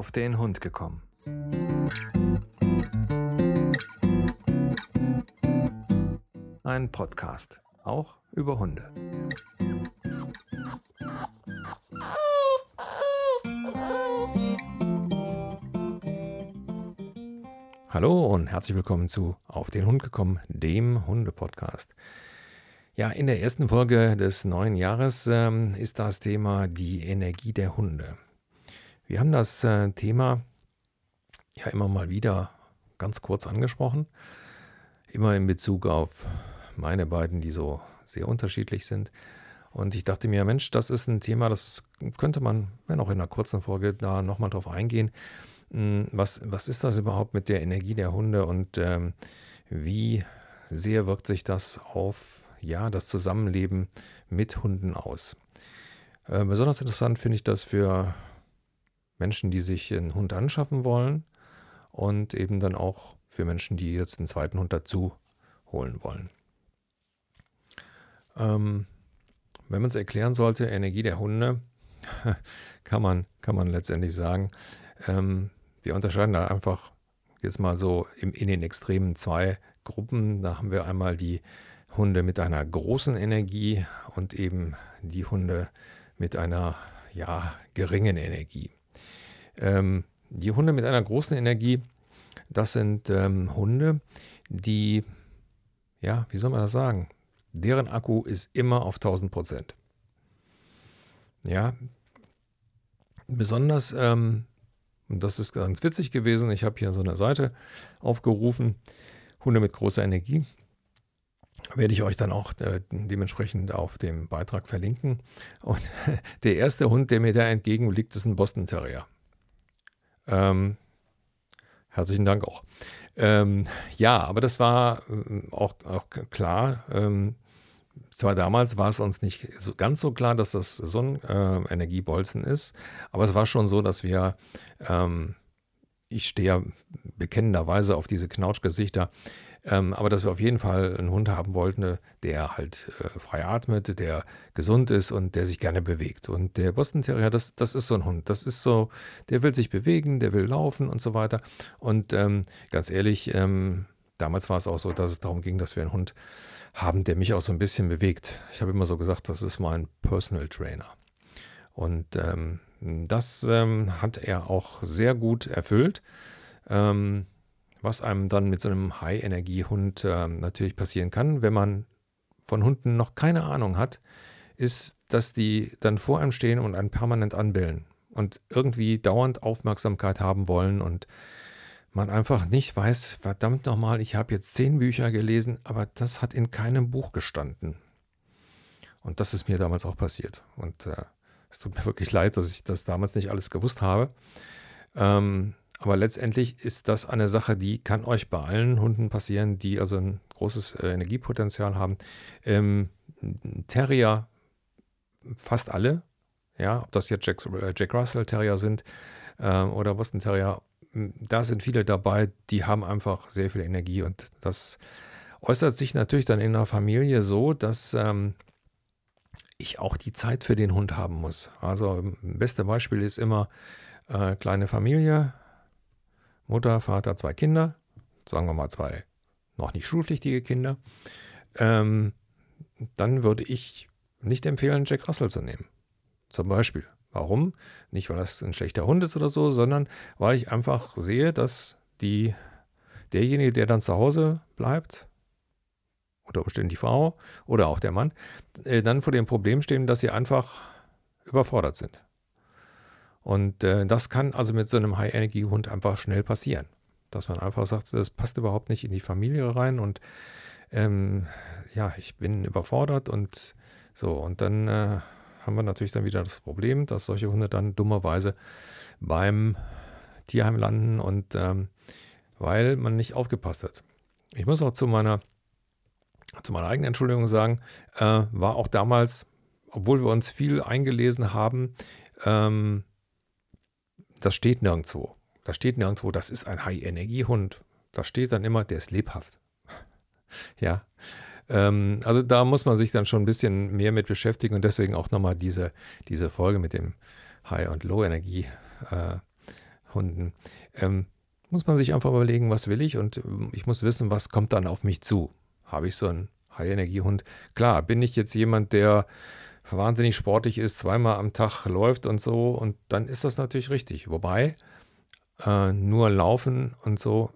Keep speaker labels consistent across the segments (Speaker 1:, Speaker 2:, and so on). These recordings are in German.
Speaker 1: auf den Hund gekommen. Ein Podcast, auch über Hunde. Hallo und herzlich willkommen zu Auf den Hund gekommen, dem Hunde-Podcast. Ja, in der ersten Folge des neuen Jahres ähm, ist das Thema die Energie der Hunde. Wir haben das äh, Thema ja immer mal wieder ganz kurz angesprochen, immer in Bezug auf meine beiden, die so sehr unterschiedlich sind. Und ich dachte mir, Mensch, das ist ein Thema, das könnte man, wenn auch in einer kurzen Folge, da nochmal drauf eingehen. Hm, was, was ist das überhaupt mit der Energie der Hunde und ähm, wie sehr wirkt sich das auf ja, das Zusammenleben mit Hunden aus? Äh, besonders interessant finde ich das für Menschen, die sich einen Hund anschaffen wollen und eben dann auch für Menschen, die jetzt einen zweiten Hund dazu holen wollen. Ähm, wenn man es erklären sollte, Energie der Hunde, kann man, kann man letztendlich sagen, ähm, wir unterscheiden da einfach jetzt mal so im, in den Extremen zwei Gruppen. Da haben wir einmal die Hunde mit einer großen Energie und eben die Hunde mit einer ja, geringen Energie. Ähm, die Hunde mit einer großen Energie, das sind ähm, Hunde, die, ja, wie soll man das sagen? Deren Akku ist immer auf 1000 Prozent. Ja, besonders, ähm, und das ist ganz witzig gewesen, ich habe hier so eine Seite aufgerufen, Hunde mit großer Energie. Werde ich euch dann auch äh, dementsprechend auf dem Beitrag verlinken. Und der erste Hund, der mir da entgegenliegt, ist ein Boston Terrier. Ähm, herzlichen Dank auch. Ähm, ja, aber das war äh, auch, auch klar. Ähm, zwar damals war es uns nicht so ganz so klar, dass das so ein äh, Energiebolzen ist, aber es war schon so, dass wir, ähm, ich stehe ja bekennenderweise auf diese Knautschgesichter, ähm, aber dass wir auf jeden Fall einen Hund haben wollten, der halt äh, frei atmet, der gesund ist und der sich gerne bewegt. Und der Boston Terrier, das, das ist so ein Hund. Das ist so, der will sich bewegen, der will laufen und so weiter. Und ähm, ganz ehrlich, ähm, damals war es auch so, dass es darum ging, dass wir einen Hund haben, der mich auch so ein bisschen bewegt. Ich habe immer so gesagt, das ist mein Personal Trainer. Und ähm, das ähm, hat er auch sehr gut erfüllt. Ähm, was einem dann mit so einem High-Energie-Hund äh, natürlich passieren kann, wenn man von Hunden noch keine Ahnung hat, ist, dass die dann vor einem stehen und einen permanent anbellen und irgendwie dauernd Aufmerksamkeit haben wollen und man einfach nicht weiß, verdammt nochmal, ich habe jetzt zehn Bücher gelesen, aber das hat in keinem Buch gestanden. Und das ist mir damals auch passiert. Und äh, es tut mir wirklich leid, dass ich das damals nicht alles gewusst habe. Ähm, aber letztendlich ist das eine Sache, die kann euch bei allen Hunden passieren, die also ein großes äh, Energiepotenzial haben. Ähm, Terrier, fast alle, ja, ob das jetzt Jack, äh, Jack Russell Terrier sind äh, oder Boston Terrier, da sind viele dabei, die haben einfach sehr viel Energie und das äußert sich natürlich dann in der Familie so, dass ähm, ich auch die Zeit für den Hund haben muss. Also beste Beispiel ist immer äh, kleine Familie, Mutter, Vater, zwei Kinder, sagen wir mal zwei noch nicht schulpflichtige Kinder, ähm, dann würde ich nicht empfehlen, Jack Russell zu nehmen. Zum Beispiel. Warum? Nicht, weil das ein schlechter Hund ist oder so, sondern weil ich einfach sehe, dass die, derjenige, der dann zu Hause bleibt, unter Umständen die Frau oder auch der Mann, äh, dann vor dem Problem stehen, dass sie einfach überfordert sind. Und äh, das kann also mit so einem High-Energy-Hund einfach schnell passieren. Dass man einfach sagt, das passt überhaupt nicht in die Familie rein und ähm, ja, ich bin überfordert und so. Und dann äh, haben wir natürlich dann wieder das Problem, dass solche Hunde dann dummerweise beim Tierheim landen und ähm, weil man nicht aufgepasst hat. Ich muss auch zu meiner, zu meiner eigenen Entschuldigung sagen, äh, war auch damals, obwohl wir uns viel eingelesen haben, ähm, das steht nirgendwo. Da steht nirgendwo, das ist ein High-Energie-Hund. Da steht dann immer, der ist lebhaft. ja. Ähm, also da muss man sich dann schon ein bisschen mehr mit beschäftigen und deswegen auch nochmal diese, diese Folge mit dem High- und Low-Energie. Äh, Hunden. Ähm, muss man sich einfach überlegen, was will ich und ähm, ich muss wissen, was kommt dann auf mich zu. Habe ich so einen High-Energie-Hund? Klar, bin ich jetzt jemand, der wahnsinnig sportlich ist, zweimal am Tag läuft und so und dann ist das natürlich richtig. Wobei äh, nur laufen und so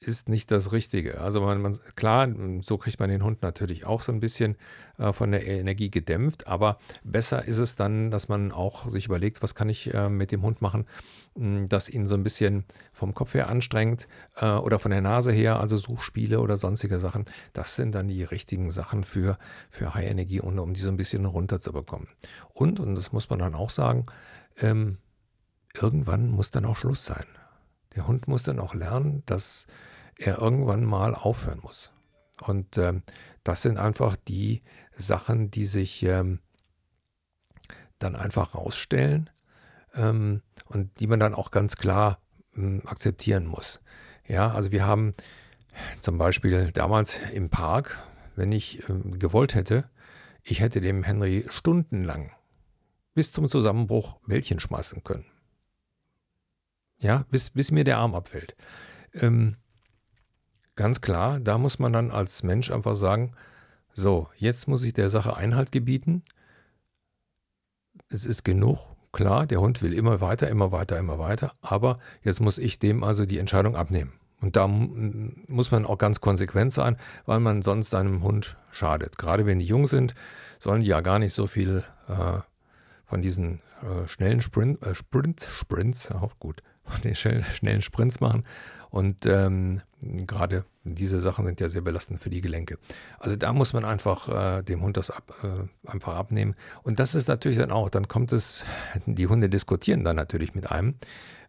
Speaker 1: ist nicht das Richtige. Also man, man, klar, so kriegt man den Hund natürlich auch so ein bisschen äh, von der Energie gedämpft, aber besser ist es dann, dass man auch sich überlegt, was kann ich äh, mit dem Hund machen, mh, hm, das ihn so ein bisschen vom Kopf her anstrengt äh, oder von der Nase her, also Suchspiele oder sonstige Sachen. Das sind dann die richtigen Sachen für, für High-Energie und um die so ein bisschen runterzubekommen. Und, und das muss man dann auch sagen, ähm, irgendwann muss dann auch Schluss sein. Der Hund muss dann auch lernen, dass er irgendwann mal aufhören muss. Und ähm, das sind einfach die Sachen, die sich ähm, dann einfach rausstellen ähm, und die man dann auch ganz klar ähm, akzeptieren muss. Ja, also wir haben zum Beispiel damals im Park, wenn ich ähm, gewollt hätte, ich hätte dem Henry stundenlang bis zum Zusammenbruch Bällchen schmeißen können. Ja, bis, bis mir der Arm abfällt. Ähm, ganz klar, da muss man dann als Mensch einfach sagen, so, jetzt muss ich der Sache Einhalt gebieten. Es ist genug, klar, der Hund will immer weiter, immer weiter, immer weiter, aber jetzt muss ich dem also die Entscheidung abnehmen. Und da muss man auch ganz konsequent sein, weil man sonst seinem Hund schadet. Gerade wenn die jung sind, sollen die ja gar nicht so viel äh, von diesen äh, schnellen Sprint, äh, Sprints, Sprints, auch gut, den schnellen Sprints machen. Und ähm, gerade diese Sachen sind ja sehr belastend für die Gelenke. Also da muss man einfach äh, dem Hund das ab, äh, einfach abnehmen. Und das ist natürlich dann auch, dann kommt es, die Hunde diskutieren dann natürlich mit einem.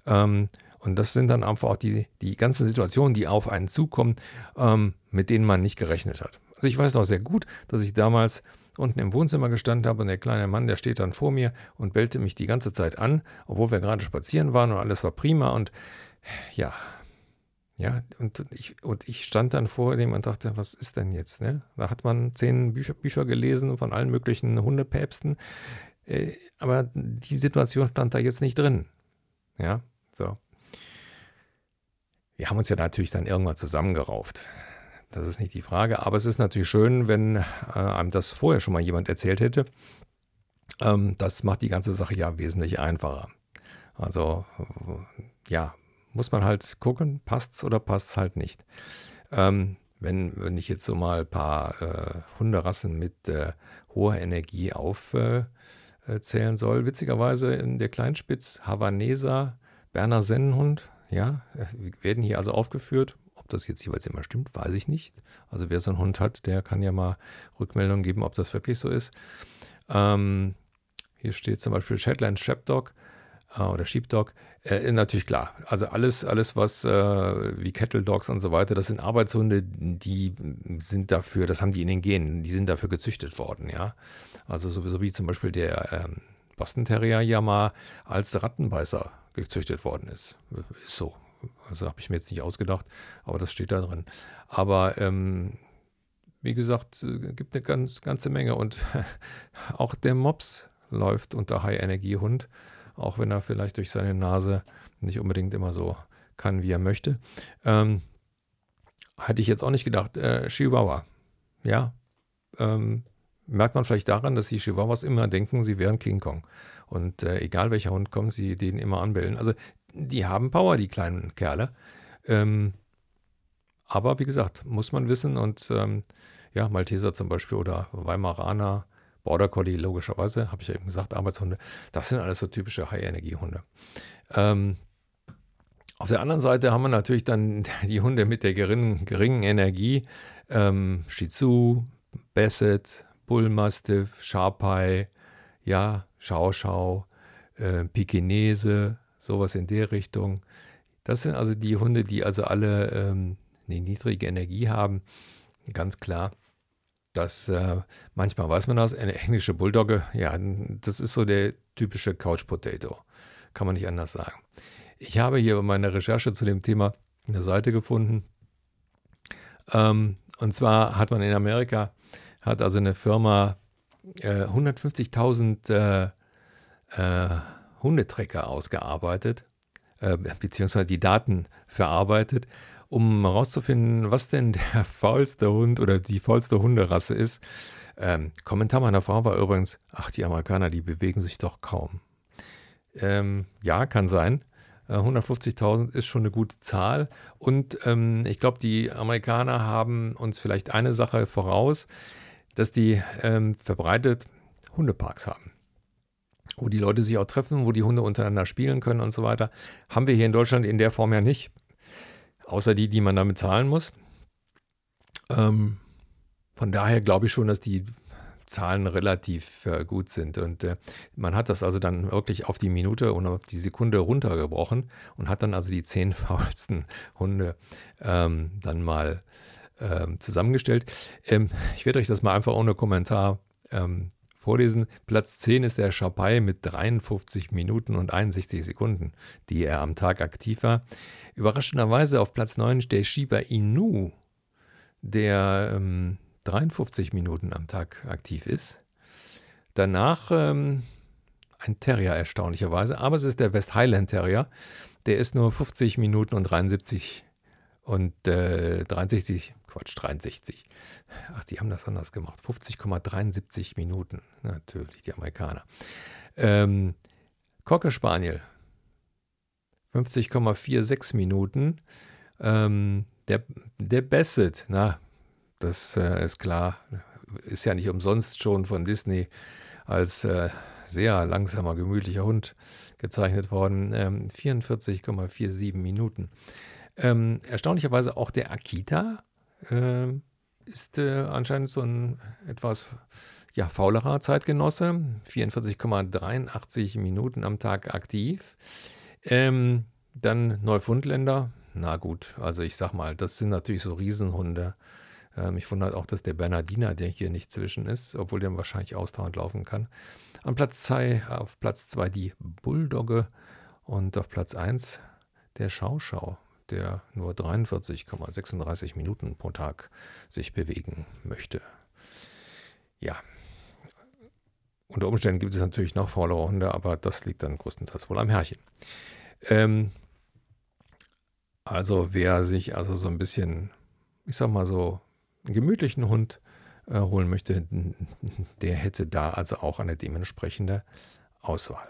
Speaker 1: Ähm, und das sind dann einfach auch die, die ganzen Situationen, die auf einen zukommen, ähm, mit denen man nicht gerechnet hat. Also ich weiß noch sehr gut, dass ich damals unten im Wohnzimmer gestanden habe und der kleine Mann, der steht dann vor mir und bellte mich die ganze Zeit an, obwohl wir gerade spazieren waren und alles war prima und ja, ja, und ich, und ich stand dann vor dem und dachte, was ist denn jetzt? Ne? Da hat man zehn Bücher, Bücher gelesen von allen möglichen Hundepäpsten, äh, aber die Situation stand da jetzt nicht drin. Ja, so. Wir haben uns ja natürlich dann irgendwann zusammengerauft. Das ist nicht die Frage, aber es ist natürlich schön, wenn äh, einem das vorher schon mal jemand erzählt hätte. Ähm, das macht die ganze Sache ja wesentlich einfacher. Also ja, muss man halt gucken, passt es oder passt es halt nicht. Ähm, wenn, wenn ich jetzt so mal ein paar äh, Hunderassen mit äh, hoher Energie aufzählen äh, soll, witzigerweise in der Kleinspitz Havaneser Berner Sennenhund, ja, werden hier also aufgeführt das jetzt jeweils immer stimmt, weiß ich nicht. Also wer so einen Hund hat, der kann ja mal Rückmeldungen geben, ob das wirklich so ist. Ähm, hier steht zum Beispiel Shetland Sheepdog äh, oder Sheepdog. Äh, natürlich klar. Also alles, alles was äh, wie Kettle Dogs und so weiter, das sind Arbeitshunde, die sind dafür, das haben die in den Genen, die sind dafür gezüchtet worden, ja. Also sowieso wie zum Beispiel der ähm, Boston Terrier ja mal als Rattenbeißer gezüchtet worden ist. Ist so. Also habe ich mir jetzt nicht ausgedacht, aber das steht da drin. Aber ähm, wie gesagt, äh, gibt eine ganz, ganze Menge. Und auch der Mops läuft unter High-Energie-Hund, auch wenn er vielleicht durch seine Nase nicht unbedingt immer so kann, wie er möchte. Ähm, hätte ich jetzt auch nicht gedacht. Äh, Chihuahua, ja, ähm, merkt man vielleicht daran, dass die Chihuahuas immer denken, sie wären King Kong. Und äh, egal welcher Hund kommt, sie den immer anbellen. Also die haben Power, die kleinen Kerle. Ähm, aber wie gesagt, muss man wissen. Und ähm, ja, Malteser zum Beispiel oder Weimaraner, Border Collie logischerweise, habe ich ja eben gesagt, Arbeitshunde. Das sind alles so typische High-Energie-Hunde. Ähm, auf der anderen Seite haben wir natürlich dann die Hunde mit der geringen, geringen Energie. Ähm, Shih Tzu, Basset, Bullmastiff, Sharpei, ja, Schau Schau, äh, Pekinese, sowas in der Richtung. Das sind also die Hunde, die also alle ähm, eine niedrige Energie haben. Ganz klar. Das, äh, manchmal weiß man das, eine englische Bulldogge, ja, das ist so der typische Couch Potato. Kann man nicht anders sagen. Ich habe hier bei meiner Recherche zu dem Thema eine Seite gefunden. Ähm, und zwar hat man in Amerika, hat also eine Firma äh, 150.000 äh, äh, Hundetrecker ausgearbeitet. äh, beziehungsweise die Daten verarbeitet, um herauszufinden, was denn der faulste Hund oder die faulste Hunderasse ist. Ähm, Kommentar meiner Frau war übrigens, ach, die Amerikaner, die bewegen sich doch kaum. Ähm, ja, kann sein. 150.000 äh, ist schon eine gute Zahl. Und ähm, ich glaube, die Amerikaner haben uns vielleicht eine Sache voraus, dass die ähm, verbreitet Hundeparks haben. Wo die Leute sich auch treffen, wo die Hunde untereinander spielen können und so weiter. Haben wir hier in Deutschland in der Form ja nicht. Außer die, die man damit zahlen muss. Ähm, von daher glaube ich schon, dass die Zahlen relativ äh, gut sind. Und äh, man hat das also dann wirklich auf die Minute und auf die Sekunde runtergebrochen und hat dann also die zehn faulsten Hunde ähm, dann mal ähm, zusammengestellt. Ähm, ich werde euch das mal einfach ohne Kommentar ähm, vorlesen. Platz 10 ist der Schapai mit 53 Minuten und 61 Sekunden, die er am Tag aktiv war. Überraschenderweise auf Platz 9 der Shiba Inu, der ähm, 53 Minuten am Tag aktiv ist. Danach ähm, ein Terrier erstaunlicherweise, aber es ist der West Highland Terrier. Der ist nur 50 Minuten und 73 und äh, 63, Quatsch, 63. Ach, die haben das anders gemacht. 50,73 Minuten. Natürlich, die Amerikaner. Ähm, Cocker Spaniel, 50,46 Minuten. Ähm, der, der Bassett, na, das äh, ist klar, ist ja nicht umsonst schon von Disney als äh, sehr langsamer, gemütlicher Hund gezeichnet worden. Ähm, 44,47 Minuten. Ähm, erstaunlicherweise auch der Akita äh, ist äh, anscheinend so ein etwas ja, faulerer Zeitgenosse. 44,83 Minuten am Tag aktiv. Ähm, dann Neufundländer. Na gut, also ich sag mal, das sind natürlich so Riesenhunde. Ähm, mich wundert auch, dass der Bernardiner, der hier nicht zwischen ist, obwohl der wahrscheinlich ausdauernd laufen kann. Am Platz 2, auf Platz 2 die Bulldogge und auf Platz 1 der Schauschau, der nur 43,36 Minuten pro Tag sich bewegen möchte. Ja, unter Umständen gibt es natürlich noch faulere Hunde, aber das liegt dann größtenteils wohl am Herrchen. Ähm, also wer sich also so ein bisschen, ich sag mal so, einen gemütlichen Hund äh, holen möchte, der hätte da also auch eine dementsprechende Auswahl.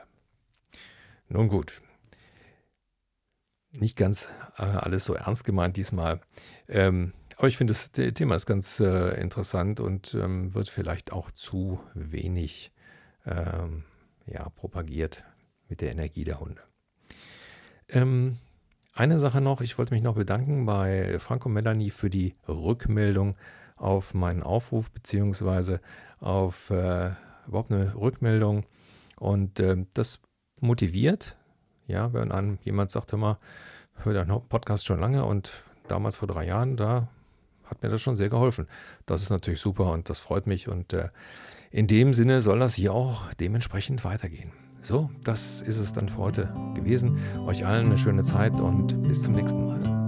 Speaker 1: Nun gut, nicht ganz äh, alles so ernst gemeint diesmal. Ähm, aber ich finde, das Thema ist ganz äh, interessant und ähm, wird vielleicht auch zu wenig ähm, ja, propagiert mit der Energie der Hunde. Ähm, eine Sache noch, ich wollte mich noch bedanken bei Franco Melanie für die Rückmeldung auf meinen Aufruf, beziehungsweise auf äh, überhaupt eine Rückmeldung. Und äh, das motiviert, ja, wenn einem jemand sagt, immer, hör deinen Podcast schon lange und damals vor drei Jahren, da hat mir das schon sehr geholfen. Das ist natürlich super und das freut mich und äh, in dem Sinne soll das hier auch dementsprechend weitergehen. So, das ist es dann für heute gewesen. Euch allen eine schöne Zeit und bis zum nächsten Mal.